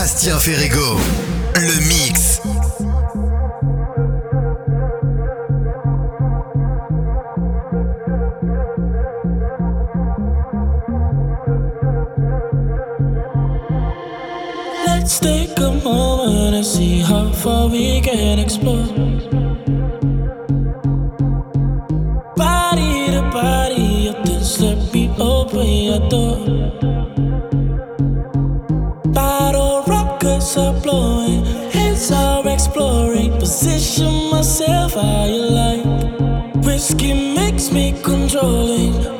Bastien Ferrego, le mix. Let's take a moment and see how far we can explore. Body to body, just let me open your door. Are blowing, heads are exploring. Position myself how you like. Whiskey makes me controlling.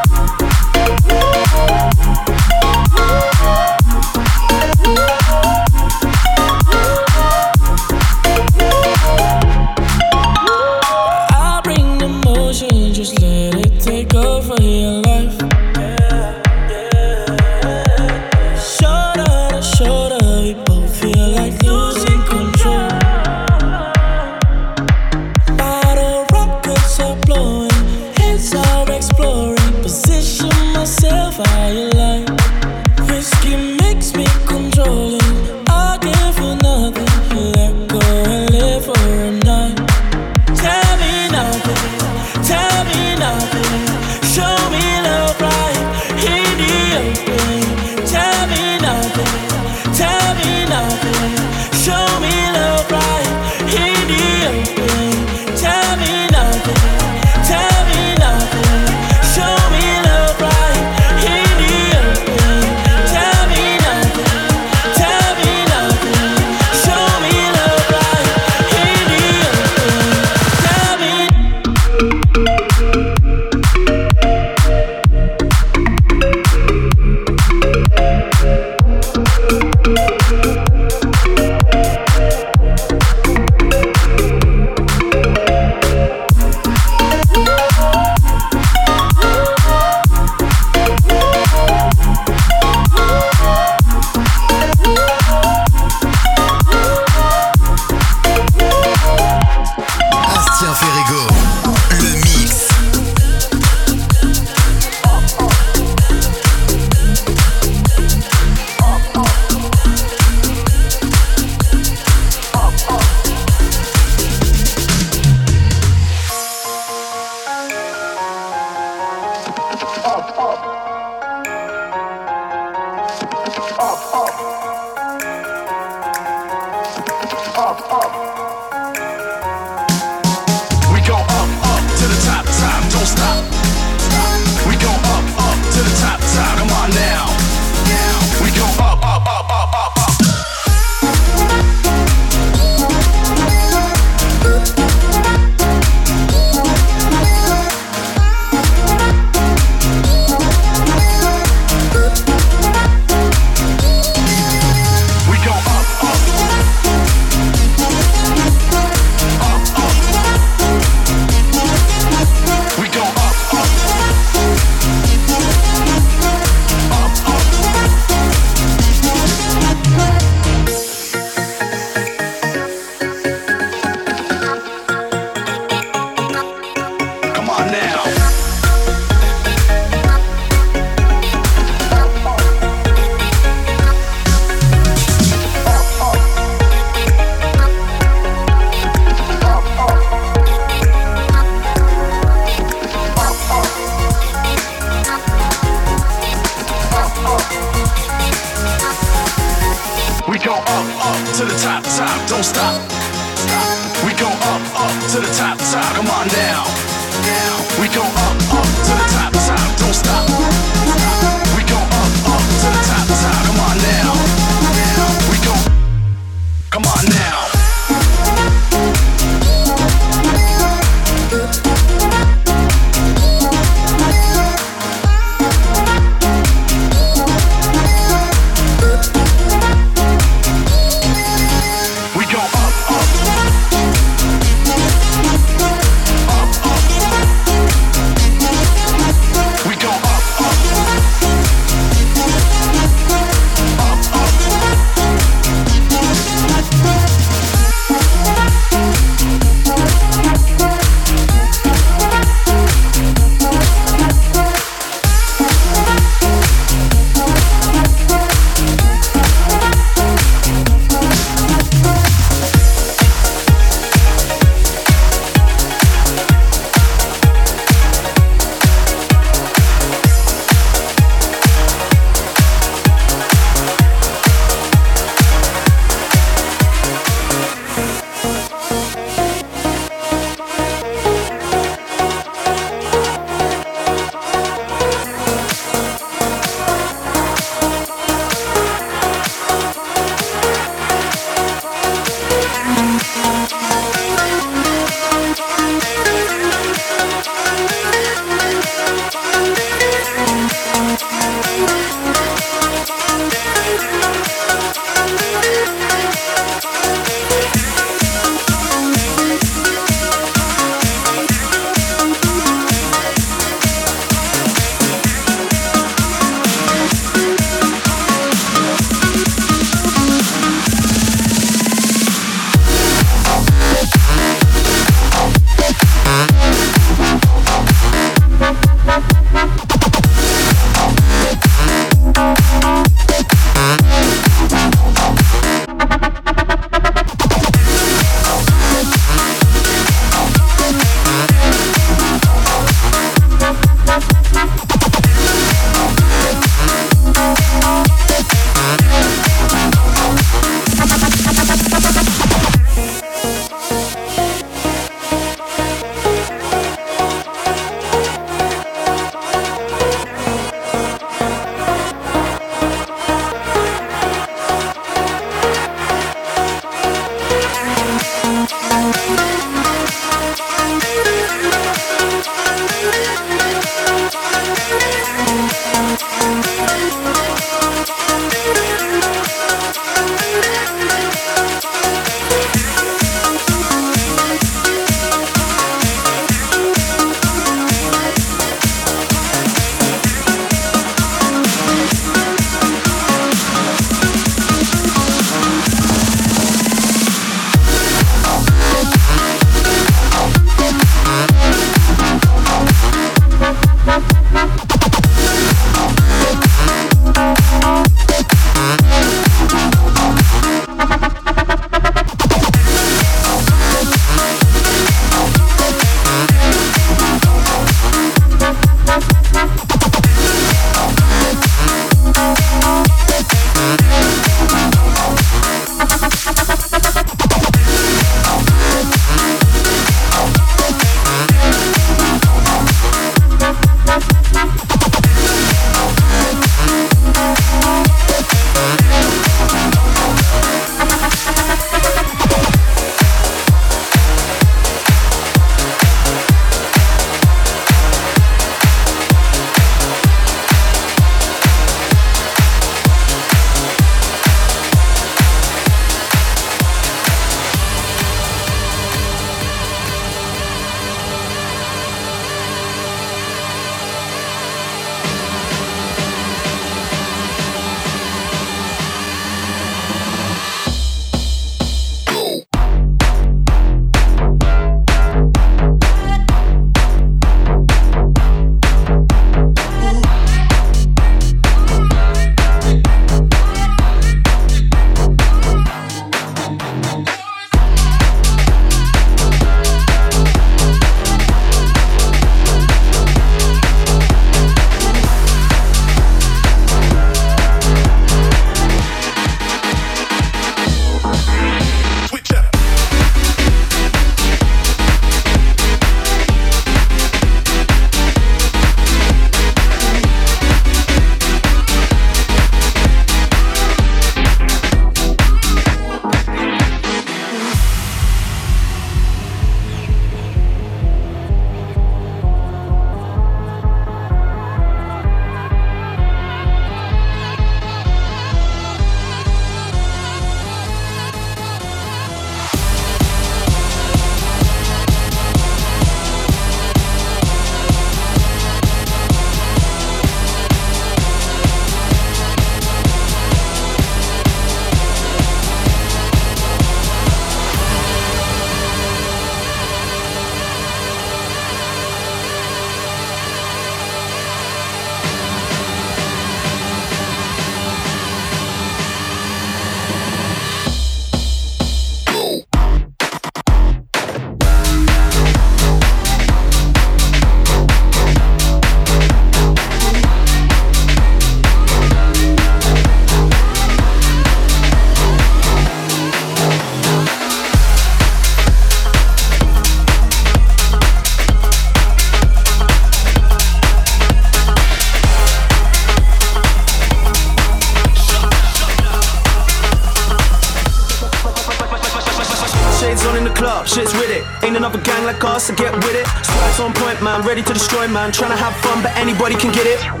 Man. Trying to have fun, but anybody can get it.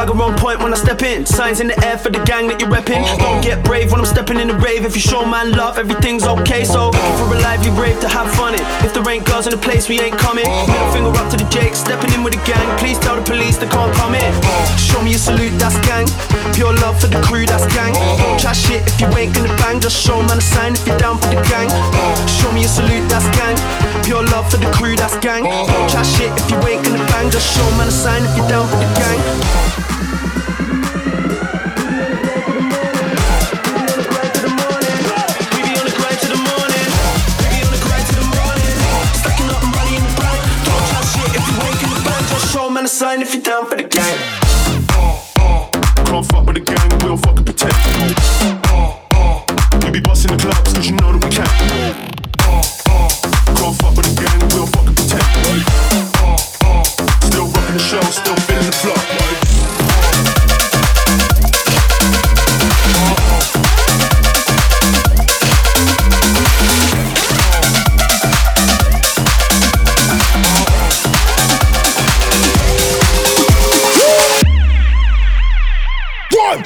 Swagger on point when I step in. Signs in the air for the gang that you're repping. Don't get brave when I'm stepping in the rave. If you show man love, everything's okay. So for a lively rave to have fun in. If there ain't girls in the place, we ain't coming. Middle finger up to the Jake, stepping in with the gang. Please tell the police they can't come in. Show me a salute, that's gang. Pure love for the crew, that's gang. Don't chat shit if you ain't gonna bang. Just show man a sign if you're down for the gang. Show me a salute, that's gang. Pure love for the crew, that's gang. Don't chat shit if you ain't gonna bang. Just show man a sign if you're down for the gang. Sign if you're down for the gang.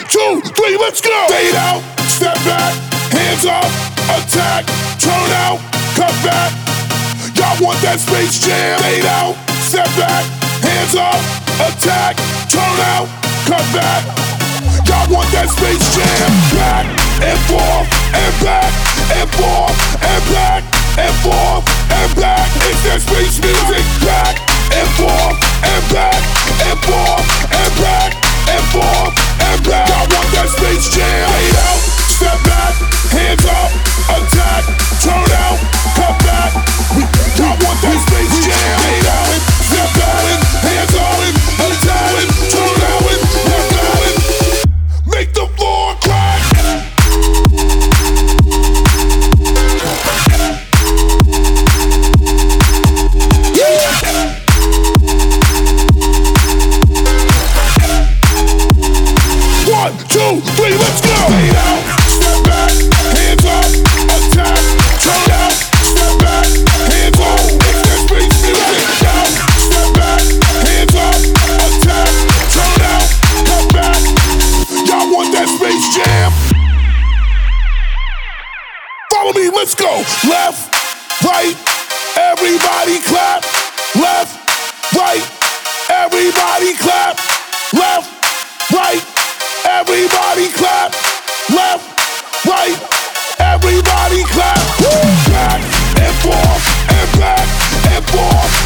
Two, three, let's go! Fade out, step back, hands up, attack, turn out, cut back. Y'all want that space jam? Fade out, step back, hands up, attack, turn out, cut back. Y'all want that space jam? Back and forth and back and forth and back and forth and back. It's that space music. Back and forth and back and forth and back and forth and back. Y'all want that space jam? Fade out, step back, hands up, attack, turn out, cut back. Y'all want that space jam? Fade out, step back, hands up, attack, turn out, cut back. Make the everybody clap. Left, right, everybody clap. Left, right, everybody clap. Left, right, everybody clap. Back and forth and back and forth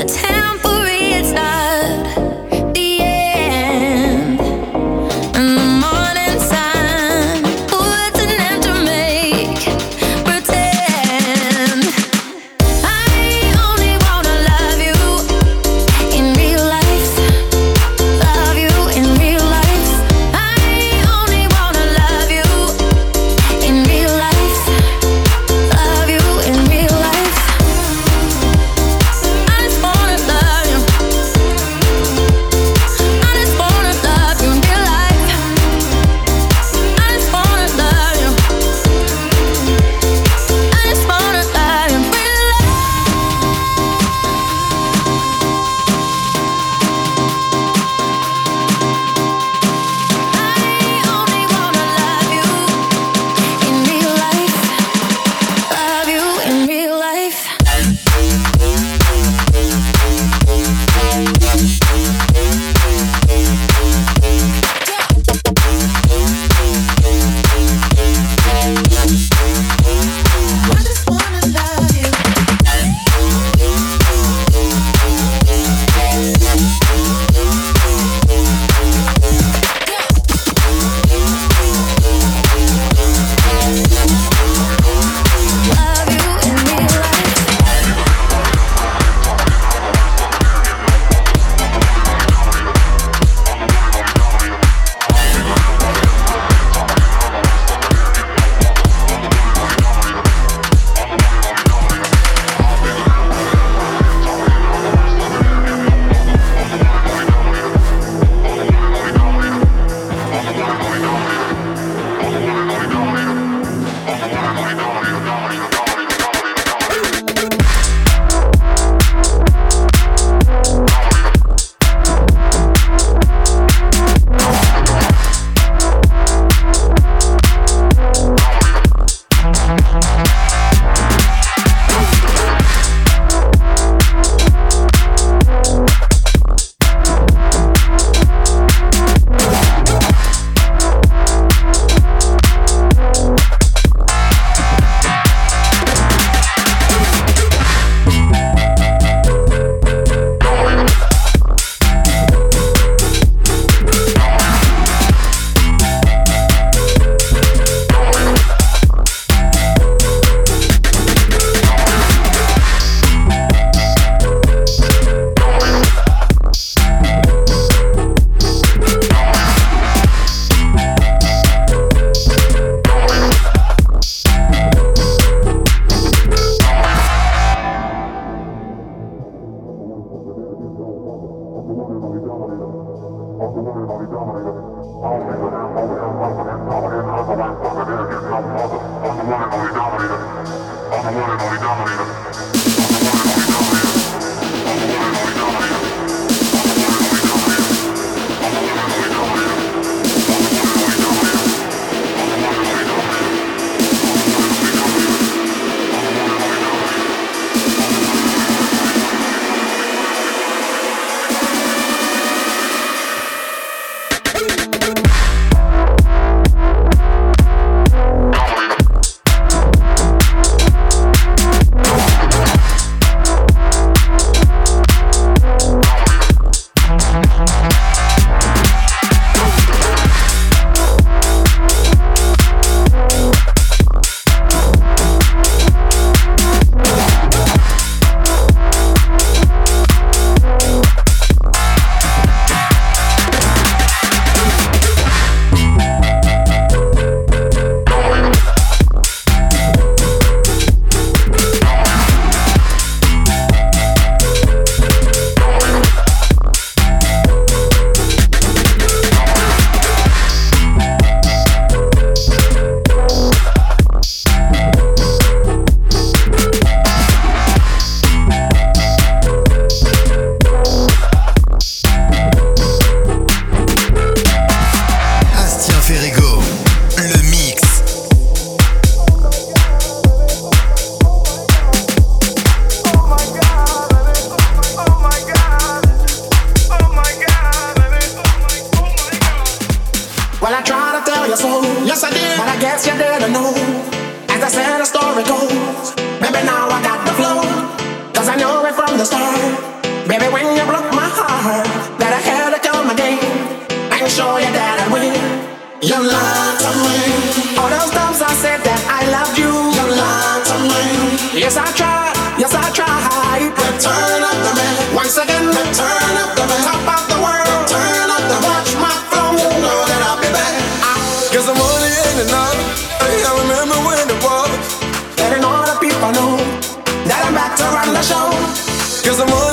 in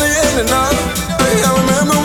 the ain't enough. I remember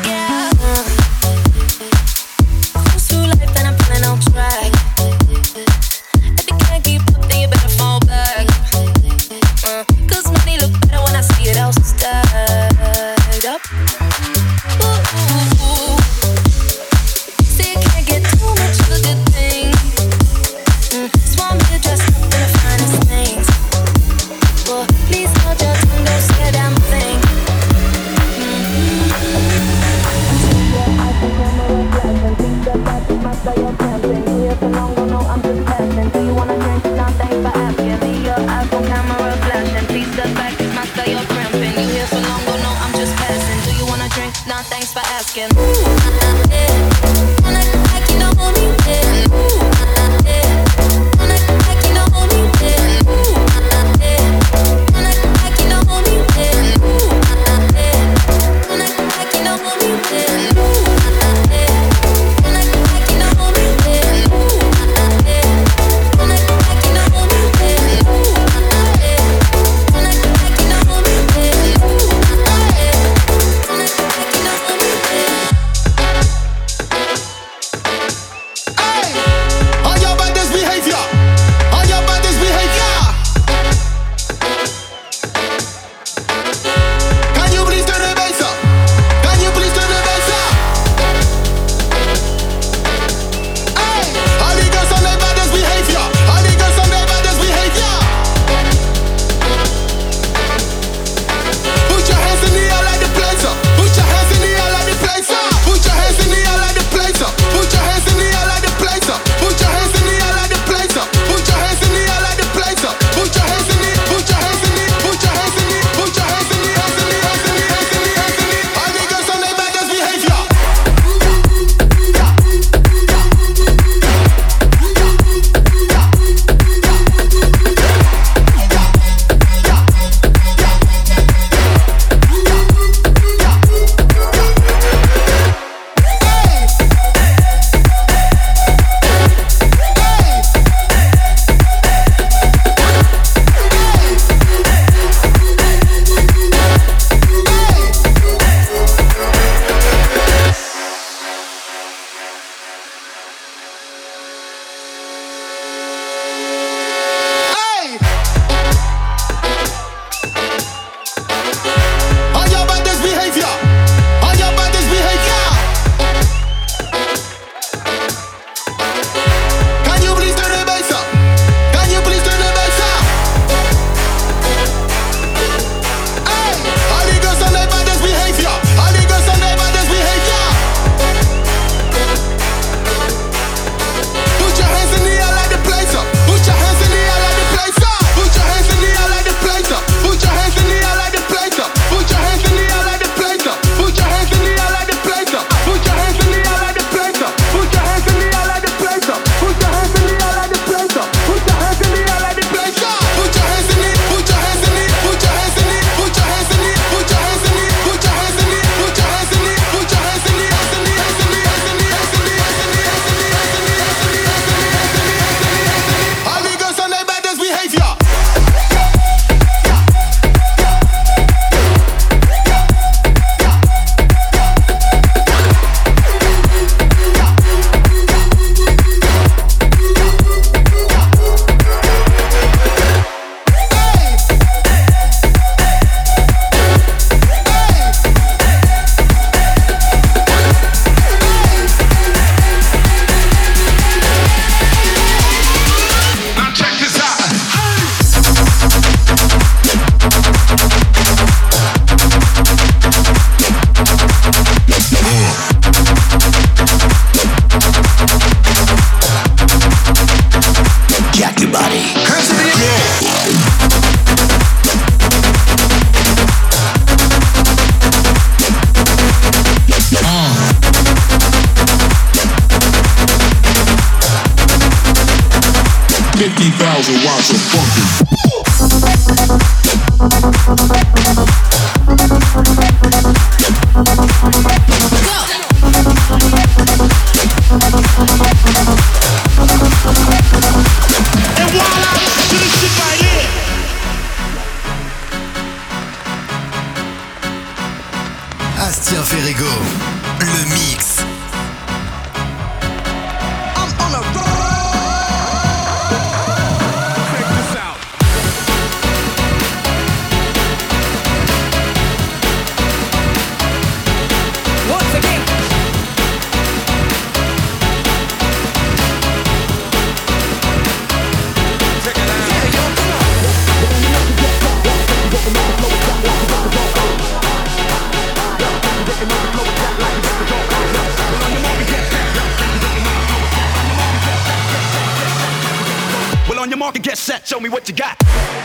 set, show me what you got.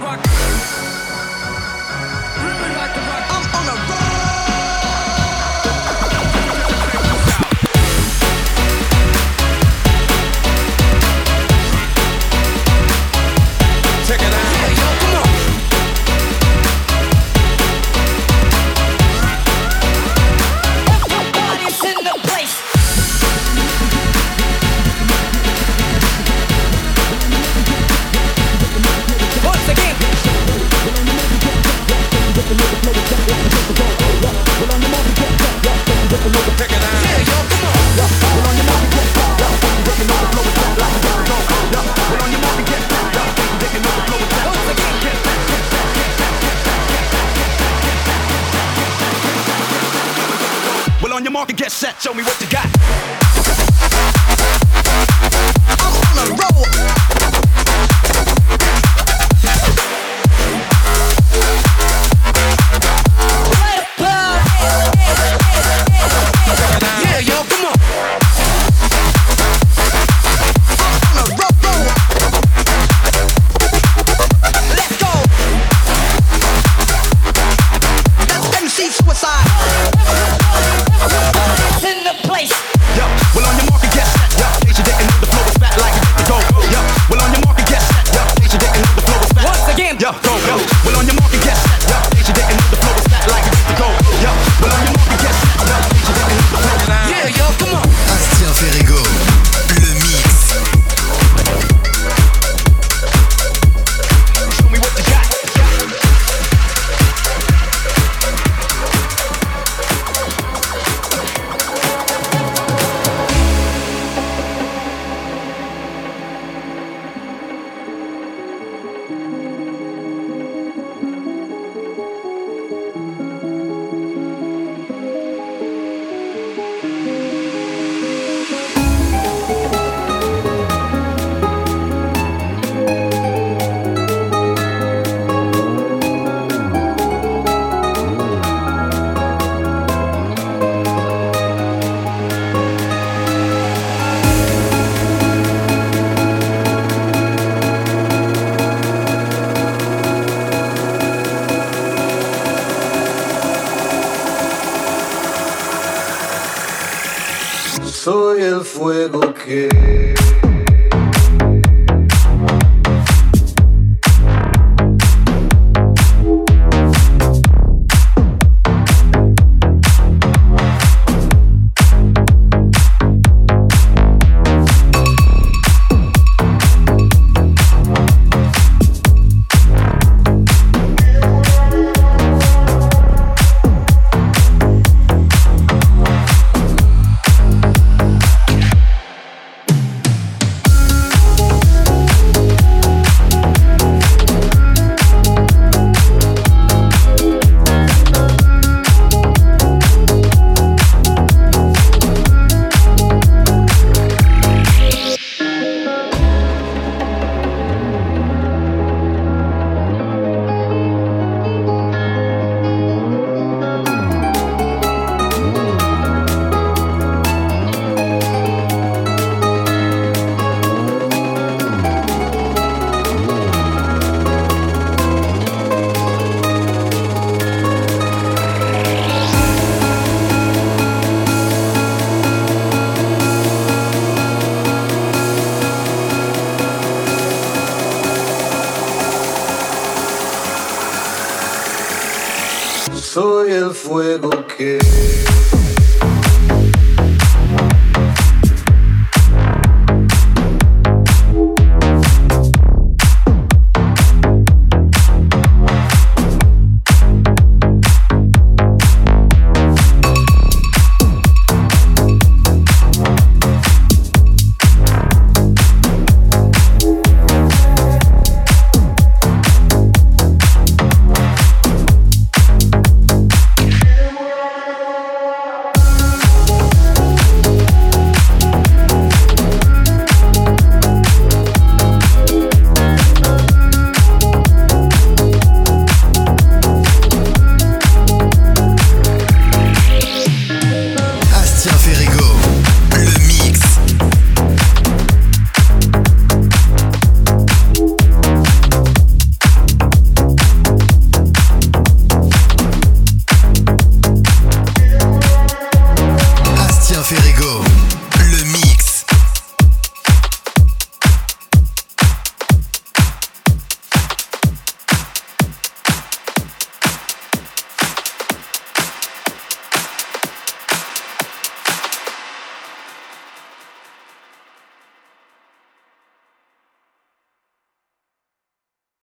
rock. Really like the